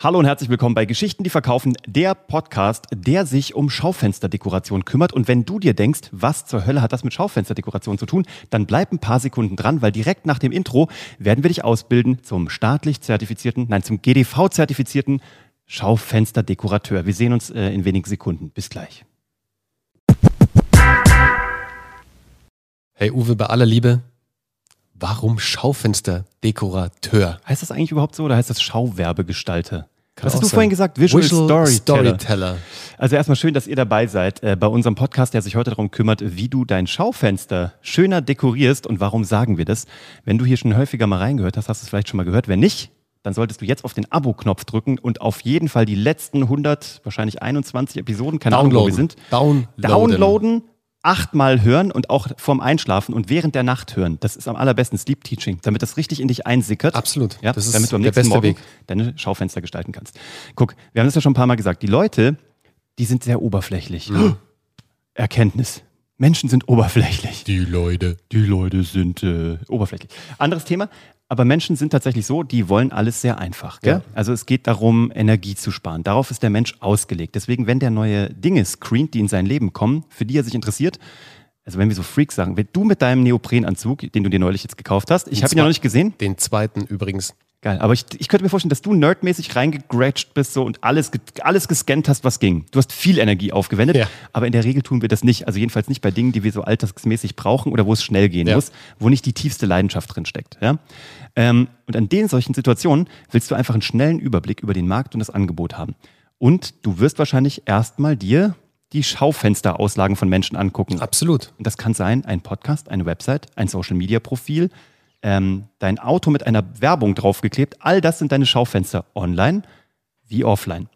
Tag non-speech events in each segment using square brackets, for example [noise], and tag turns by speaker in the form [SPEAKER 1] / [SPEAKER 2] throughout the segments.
[SPEAKER 1] Hallo und herzlich willkommen bei Geschichten, die verkaufen, der Podcast, der sich um Schaufensterdekoration kümmert. Und wenn du dir denkst, was zur Hölle hat das mit Schaufensterdekoration zu tun, dann bleib ein paar Sekunden dran, weil direkt nach dem Intro werden wir dich ausbilden zum staatlich zertifizierten, nein, zum GDV-zertifizierten Schaufensterdekorateur. Wir sehen uns äh, in wenigen Sekunden. Bis gleich.
[SPEAKER 2] Hey Uwe, bei aller Liebe, warum Schaufensterdekorateur?
[SPEAKER 1] Heißt das eigentlich überhaupt so oder heißt das Schauwerbegestalter?
[SPEAKER 2] Kann
[SPEAKER 1] Was hast du
[SPEAKER 2] sein.
[SPEAKER 1] vorhin gesagt? Visual,
[SPEAKER 2] Visual
[SPEAKER 1] Storyteller.
[SPEAKER 2] Storyteller.
[SPEAKER 1] Also erstmal schön, dass ihr dabei seid äh, bei unserem Podcast, der sich heute darum kümmert, wie du dein Schaufenster schöner dekorierst. Und warum sagen wir das? Wenn du hier schon häufiger mal reingehört hast, hast du es vielleicht schon mal gehört. Wenn nicht, dann solltest du jetzt auf den Abo-Knopf drücken und auf jeden Fall die letzten 100, wahrscheinlich 21 Episoden, keine Ahnung, wo wir sind,
[SPEAKER 2] Downloaden.
[SPEAKER 1] downloaden, achtmal hören und auch vorm Einschlafen und während der Nacht hören. Das ist am allerbesten Sleep Teaching, damit das richtig in dich einsickert.
[SPEAKER 2] Absolut.
[SPEAKER 1] Ja,
[SPEAKER 2] Das ist
[SPEAKER 1] damit du am nächsten Morgen
[SPEAKER 2] Weg.
[SPEAKER 1] deine Schaufenster gestalten kannst. Guck, wir haben das ja schon ein paar Mal gesagt. Die Leute, die sind sehr oberflächlich.
[SPEAKER 2] Mhm. [gasps]
[SPEAKER 1] Erkenntnis. Menschen sind oberflächlich.
[SPEAKER 2] Die Leute.
[SPEAKER 1] Die Leute sind äh, oberflächlich. Anderes Thema. Aber Menschen sind tatsächlich so, die wollen alles sehr einfach. Gell?
[SPEAKER 2] Ja.
[SPEAKER 1] Also es geht darum, Energie zu sparen. Darauf ist der Mensch ausgelegt. Deswegen, wenn der neue Dinge screent, die in sein Leben kommen, für die er sich interessiert, also wenn wir so Freaks sagen, wenn du mit deinem Neoprenanzug, den du dir neulich jetzt gekauft hast, ich habe ihn ja noch nicht gesehen,
[SPEAKER 2] Den zweiten übrigens.
[SPEAKER 1] Geil, aber ich, ich könnte mir vorstellen, dass du nerdmäßig reingegrätscht bist so und alles, alles gescannt hast, was ging. Du hast viel Energie aufgewendet,
[SPEAKER 2] Ja.
[SPEAKER 1] aber in der Regel tun wir das nicht. Also jedenfalls nicht bei Dingen, die wir so alltagsmäßig brauchen oder wo es schnell gehen
[SPEAKER 2] Ja.
[SPEAKER 1] muss, wo nicht die tiefste Leidenschaft drin steckt. Ja? Ähm, und an den solchen Situationen willst du einfach einen schnellen Überblick über den Markt und das Angebot haben. Und du wirst wahrscheinlich erstmal dir die Schaufensterauslagen von Menschen angucken.
[SPEAKER 2] Absolut.
[SPEAKER 1] Und das kann sein ein Podcast, eine Website, ein Social-Media-Profil, ähm, dein Auto mit einer Werbung draufgeklebt. All das sind deine Schaufenster online wie offline.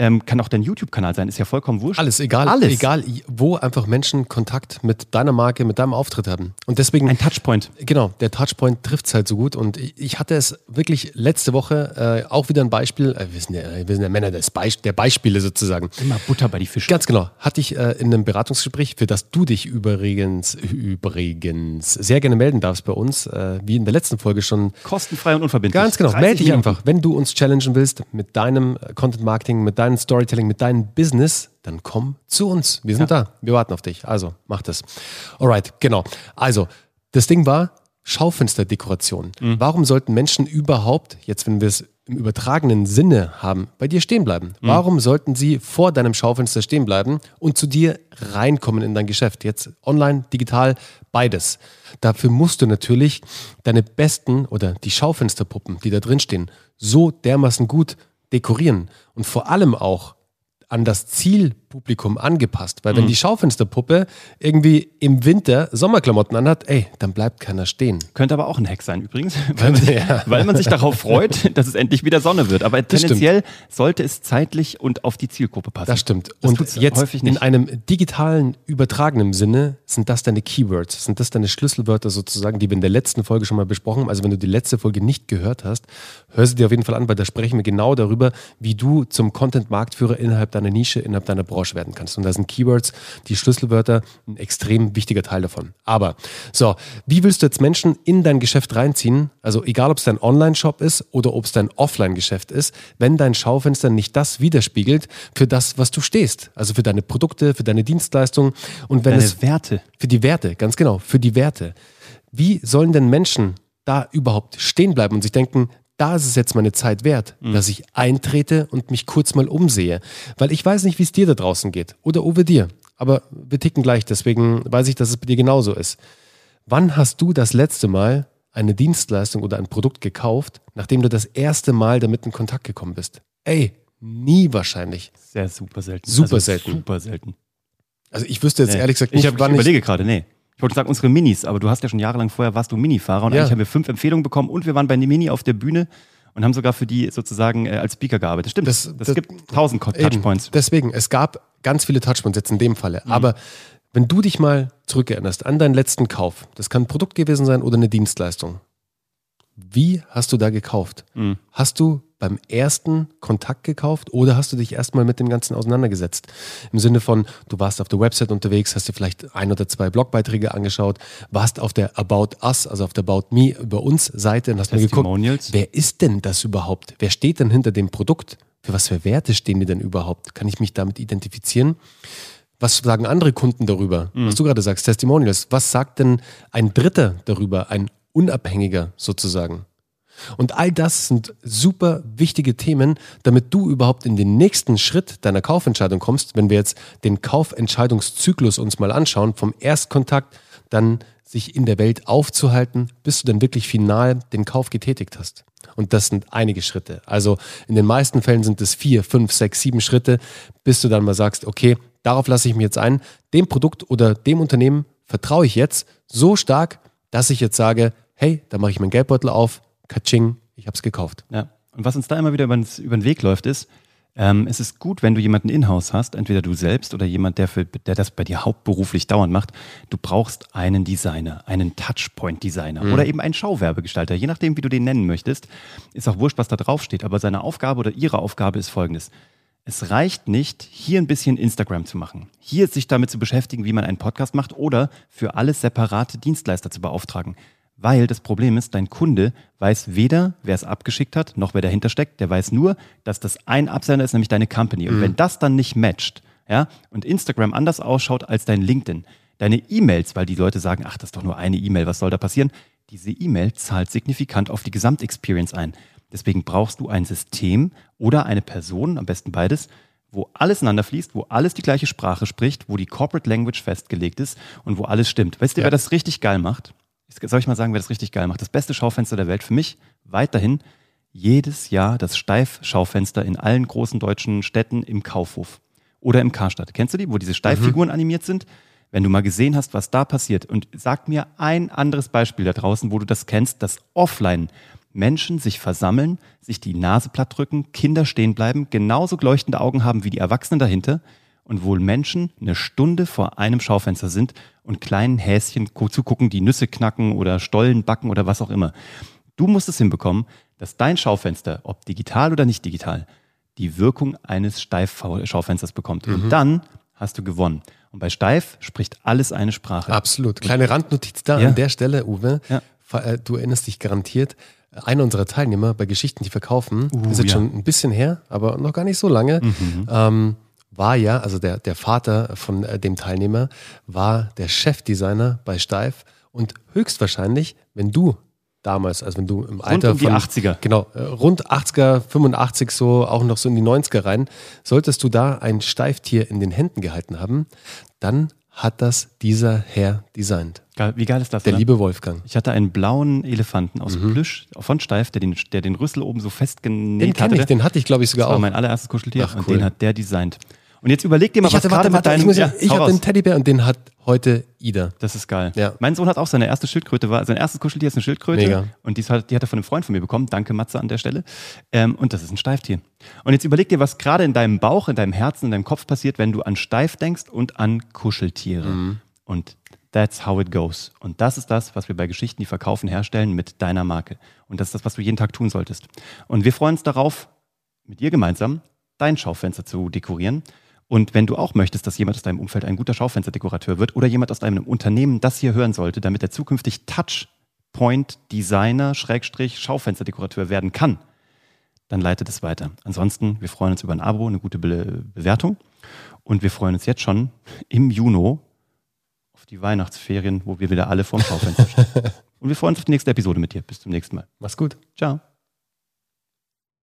[SPEAKER 1] Ähm, kann auch dein YouTube-Kanal sein, ist ja vollkommen wurscht.
[SPEAKER 2] Alles, egal,
[SPEAKER 1] Alles.
[SPEAKER 2] egal, wo einfach Menschen Kontakt mit deiner Marke, mit deinem Auftritt haben. Und deswegen,
[SPEAKER 1] Ein Touchpoint.
[SPEAKER 2] genau, der Touchpoint trifft es halt so gut. Und ich, hatte es wirklich letzte Woche äh, auch wieder ein Beispiel, äh, wir, sind ja, wir sind ja Männer des Beis der Beispiele sozusagen.
[SPEAKER 1] Immer Butter bei die Fische.
[SPEAKER 2] Ganz genau. Hatte ich äh, in einem Beratungsgespräch, für das du dich übrigens, übrigens sehr gerne melden darfst bei uns, äh, wie in der letzten Folge schon.
[SPEAKER 1] Kostenfrei und unverbindlich.
[SPEAKER 2] Ganz genau.
[SPEAKER 1] 30
[SPEAKER 2] Melde dich einfach. Wenn du uns challengen willst mit deinem äh, Content Marketing, mit deinem Storytelling, mit deinem Business, dann komm zu uns. Wir sind da. Wir warten auf dich. Also mach das. Alright, genau. Also, das Ding war Schaufensterdekoration. Warum sollten Menschen überhaupt, jetzt wenn wir es im übertragenen Sinne haben, bei dir stehen bleiben? Warum sollten sie vor deinem Schaufenster stehen bleiben und zu dir reinkommen in dein Geschäft? Jetzt online, digital, beides. Dafür musst du natürlich deine besten oder die Schaufensterpuppen, die da drin stehen, so dermaßen gut dekorieren und vor allem auch an das Zielpublikum angepasst. Weil wenn die Schaufensterpuppe irgendwie im Winter Sommerklamotten anhat, ey, dann bleibt keiner stehen.
[SPEAKER 1] Könnte aber auch ein Hack sein übrigens, [laughs] weil man,
[SPEAKER 2] Ja.
[SPEAKER 1] weil man sich darauf freut, [laughs] dass es endlich wieder Sonne wird. Aber
[SPEAKER 2] Das
[SPEAKER 1] tendenziell sollte es zeitlich und auf die Zielgruppe passen.
[SPEAKER 2] Das stimmt.
[SPEAKER 1] Das
[SPEAKER 2] und jetzt in einem digitalen, übertragenen Sinne sind das deine Keywords, sind das deine Schlüsselwörter sozusagen, die wir in der letzten Folge schon mal besprochen haben. Also wenn du die letzte Folge nicht gehört hast, hör sie dir auf jeden Fall an, weil da sprechen wir genau darüber, wie du zum Content-Marktführer innerhalb deiner Nische, innerhalb deiner Branche werden kannst. Und da sind Keywords, die Schlüsselwörter, ein extrem wichtiger Teil davon. Aber so, wie willst du jetzt Menschen in dein Geschäft reinziehen? Also egal, ob es dein Online-Shop ist oder ob es dein Offline-Geschäft ist, wenn dein Schaufenster nicht das widerspiegelt für das, was du stehst. Also für deine Produkte, für deine Dienstleistungen und wenn
[SPEAKER 1] Deine
[SPEAKER 2] es
[SPEAKER 1] Werte.
[SPEAKER 2] für die Werte, ganz genau, für die Werte. Wie sollen denn Menschen da überhaupt stehen bleiben und sich denken, da ist es jetzt meine Zeit wert, dass ich eintrete und mich kurz mal umsehe. Weil ich weiß nicht, wie es dir da draußen geht oder Uwe dir. Aber wir ticken gleich, deswegen weiß ich, dass es bei dir genauso ist. Wann hast du das letzte Mal eine Dienstleistung oder ein Produkt gekauft, nachdem du das erste Mal damit in Kontakt gekommen bist? Ey, nie wahrscheinlich.
[SPEAKER 1] Sehr super selten.
[SPEAKER 2] Super selten.
[SPEAKER 1] Super selten.
[SPEAKER 2] Also ich wüsste jetzt
[SPEAKER 1] Nee.
[SPEAKER 2] ehrlich gesagt
[SPEAKER 1] ich,
[SPEAKER 2] nicht,
[SPEAKER 1] hab, ich
[SPEAKER 2] wann ich
[SPEAKER 1] überlege gerade, nee. Ich wollte sagen, unsere Minis, aber du hast ja schon jahrelang vorher, warst du Minifahrer und
[SPEAKER 2] Ja.
[SPEAKER 1] eigentlich haben wir fünf Empfehlungen bekommen und wir waren bei der Mini auf der Bühne und haben sogar für die sozusagen äh, als Speaker gearbeitet. Stimmt, das,
[SPEAKER 2] Das- das-
[SPEAKER 1] gibt tausend Co-
[SPEAKER 2] Eben.
[SPEAKER 1] Touchpoints.
[SPEAKER 2] Deswegen, es gab ganz viele Touchpoints jetzt in dem Falle.
[SPEAKER 1] Mhm.
[SPEAKER 2] Aber wenn du dich mal zurückerinnerst an deinen letzten Kauf, das kann ein Produkt gewesen sein oder eine Dienstleistung. Wie hast du da gekauft?
[SPEAKER 1] Mhm.
[SPEAKER 2] Hast du beim ersten Kontakt gekauft oder hast du dich erstmal mit dem Ganzen auseinandergesetzt? Im Sinne von, du warst auf der Website unterwegs, hast dir vielleicht ein oder zwei Blogbeiträge angeschaut, warst auf der About Us, also auf der About Me über uns Seite und hast mal geguckt, wer ist denn das überhaupt? Wer steht denn hinter dem Produkt? Für was für Werte stehen die denn überhaupt? Kann ich mich damit identifizieren? Was sagen andere Kunden darüber? Was du gerade sagst, Testimonials. Was sagt denn ein Dritter darüber, ein Unabhängiger sozusagen? Und all das sind super wichtige Themen, damit du überhaupt in den nächsten Schritt deiner Kaufentscheidung kommst. Wenn wir jetzt den Kaufentscheidungszyklus uns mal anschauen, vom Erstkontakt dann sich in der Welt aufzuhalten, bis du dann wirklich final den Kauf getätigt hast. Und das sind einige Schritte. Also in den meisten Fällen sind es vier, fünf, sechs, sieben Schritte, bis du dann mal sagst, okay, darauf lasse ich mich jetzt ein. Dem Produkt oder dem Unternehmen vertraue ich jetzt so stark, dass ich jetzt sage, hey, da mache ich meinen Geldbeutel auf, katsching, ich habe es gekauft.
[SPEAKER 1] Ja. Und was uns da immer wieder über, über den Weg läuft, ist, ähm, es ist gut, wenn du jemanden in-house hast, entweder du selbst oder jemand, der, für, der das bei dir hauptberuflich dauernd macht. Du brauchst einen Designer, einen Touchpoint-Designer oder eben einen Schauwerbegestalter, je nachdem, wie du den nennen möchtest. Ist auch wurscht, was da draufsteht, aber seine Aufgabe oder ihre Aufgabe ist folgendes. Es reicht nicht, hier ein bisschen Instagram zu machen, hier sich damit zu beschäftigen, wie man einen Podcast macht oder für alles separate Dienstleister zu beauftragen. Weil das Problem ist, dein Kunde weiß weder, wer es abgeschickt hat, noch wer dahinter steckt. Der weiß nur, dass das ein Absender ist, nämlich deine Company. Und wenn das dann nicht matcht, ja, und Instagram anders ausschaut als dein LinkedIn, deine E-Mails, weil die Leute sagen, ach, das ist doch nur eine E-Mail, was soll da passieren? Diese E-Mail zahlt signifikant auf die Gesamtexperience ein. Deswegen brauchst du ein System oder eine Person, am besten beides, wo alles ineinander fließt, wo alles die gleiche Sprache spricht, wo die Corporate Language festgelegt ist und wo alles stimmt. Weißt du, wer das richtig geil macht? Soll ich mal sagen, wer das richtig geil macht? Das beste Schaufenster der Welt für mich weiterhin jedes Jahr das Steif-Schaufenster in allen großen deutschen Städten im Kaufhof oder im Karstadt. Kennst du die, wo diese Steiffiguren animiert sind? Wenn du mal gesehen hast, was da passiert und sag mir ein anderes Beispiel da draußen, wo du das kennst, dass offline Menschen sich versammeln, sich die Nase platt drücken, Kinder stehen bleiben, genauso leuchtende Augen haben wie die Erwachsenen dahinter und wohl Menschen eine Stunde vor einem Schaufenster sind und kleinen Häschen gu- zugucken, die Nüsse knacken oder Stollen backen oder was auch immer. Du musst es hinbekommen, dass dein Schaufenster, ob digital oder nicht digital, die Wirkung eines Steif-Schaufensters bekommt. Und dann hast du gewonnen. Und bei Steif spricht alles eine Sprache.
[SPEAKER 2] Absolut. Kleine Randnotiz da
[SPEAKER 1] Ja.
[SPEAKER 2] an der Stelle, Uwe.
[SPEAKER 1] Ja.
[SPEAKER 2] Äh, Du erinnerst dich garantiert. Einer unserer Teilnehmer bei Geschichten, die verkaufen,
[SPEAKER 1] Uh,
[SPEAKER 2] ist jetzt
[SPEAKER 1] ja. Mhm.
[SPEAKER 2] schon ein bisschen her, aber noch gar nicht so lange, ähm, war ja, also der, der Vater von äh, dem Teilnehmer war der Chefdesigner bei Steif und höchstwahrscheinlich, wenn du damals, also wenn du im Alter
[SPEAKER 1] um die
[SPEAKER 2] von
[SPEAKER 1] 80er.
[SPEAKER 2] Genau, äh, rund 80er, 85 so, auch noch so in die 90er rein, solltest du da ein Steiftier in den Händen gehalten haben, dann hat das dieser Herr designt.
[SPEAKER 1] Geil, Wie geil ist das?
[SPEAKER 2] Der
[SPEAKER 1] oder?
[SPEAKER 2] liebe Wolfgang.
[SPEAKER 1] Ich hatte einen blauen Elefanten aus
[SPEAKER 2] Mhm.
[SPEAKER 1] Plüsch von Steif, der den, der den Rüssel oben so
[SPEAKER 2] Den
[SPEAKER 1] festgenäht
[SPEAKER 2] kenne
[SPEAKER 1] hatte.
[SPEAKER 2] ich, den hatte ich glaube ich
[SPEAKER 1] das
[SPEAKER 2] sogar
[SPEAKER 1] war
[SPEAKER 2] auch.
[SPEAKER 1] mein allererstes Kuscheltier
[SPEAKER 2] Ach,
[SPEAKER 1] und
[SPEAKER 2] cool.
[SPEAKER 1] den hat der designt. Und jetzt überleg dir mal,
[SPEAKER 2] Ich
[SPEAKER 1] was
[SPEAKER 2] hatte,
[SPEAKER 1] gerade
[SPEAKER 2] warte,
[SPEAKER 1] mit deinem...
[SPEAKER 2] ich, ja, ich habe den Teddybär und den hat heute Ida.
[SPEAKER 1] Das ist geil.
[SPEAKER 2] Ja.
[SPEAKER 1] Mein Sohn hat auch seine erste Schildkröte, war, sein erstes Kuscheltier ist eine Schildkröte.
[SPEAKER 2] Mega.
[SPEAKER 1] Und die, hat, die hat er von einem Freund von mir bekommen. Danke, Matze, an der Stelle. Ähm, und das ist ein Steiftier. Und jetzt überleg dir, was gerade in deinem Bauch, in deinem Herzen, in deinem Kopf passiert, wenn du an Steif denkst und an Kuscheltiere.
[SPEAKER 2] Mhm.
[SPEAKER 1] Und that's how it goes. Und das ist das, was wir bei Geschichten, die verkaufen, herstellen mit deiner Marke. Und das ist das, was du jeden Tag tun solltest. Und wir freuen uns darauf, mit dir gemeinsam dein Schaufenster zu dekorieren. Und wenn du auch möchtest, dass jemand aus deinem Umfeld ein guter Schaufensterdekorateur wird oder jemand aus deinem Unternehmen das hier hören sollte, damit er zukünftig Touchpoint Designer Schrägstrich Schaufensterdekorateur werden kann, dann leitet es weiter. Ansonsten, wir freuen uns über ein Abo, eine gute Be Bewertung und wir freuen uns jetzt schon im Juni auf die Weihnachtsferien, wo wir wieder alle vorm Schaufenster stehen. [laughs] und wir freuen uns auf die nächste Episode mit dir. Bis zum nächsten Mal.
[SPEAKER 2] Mach's gut.
[SPEAKER 1] Ciao.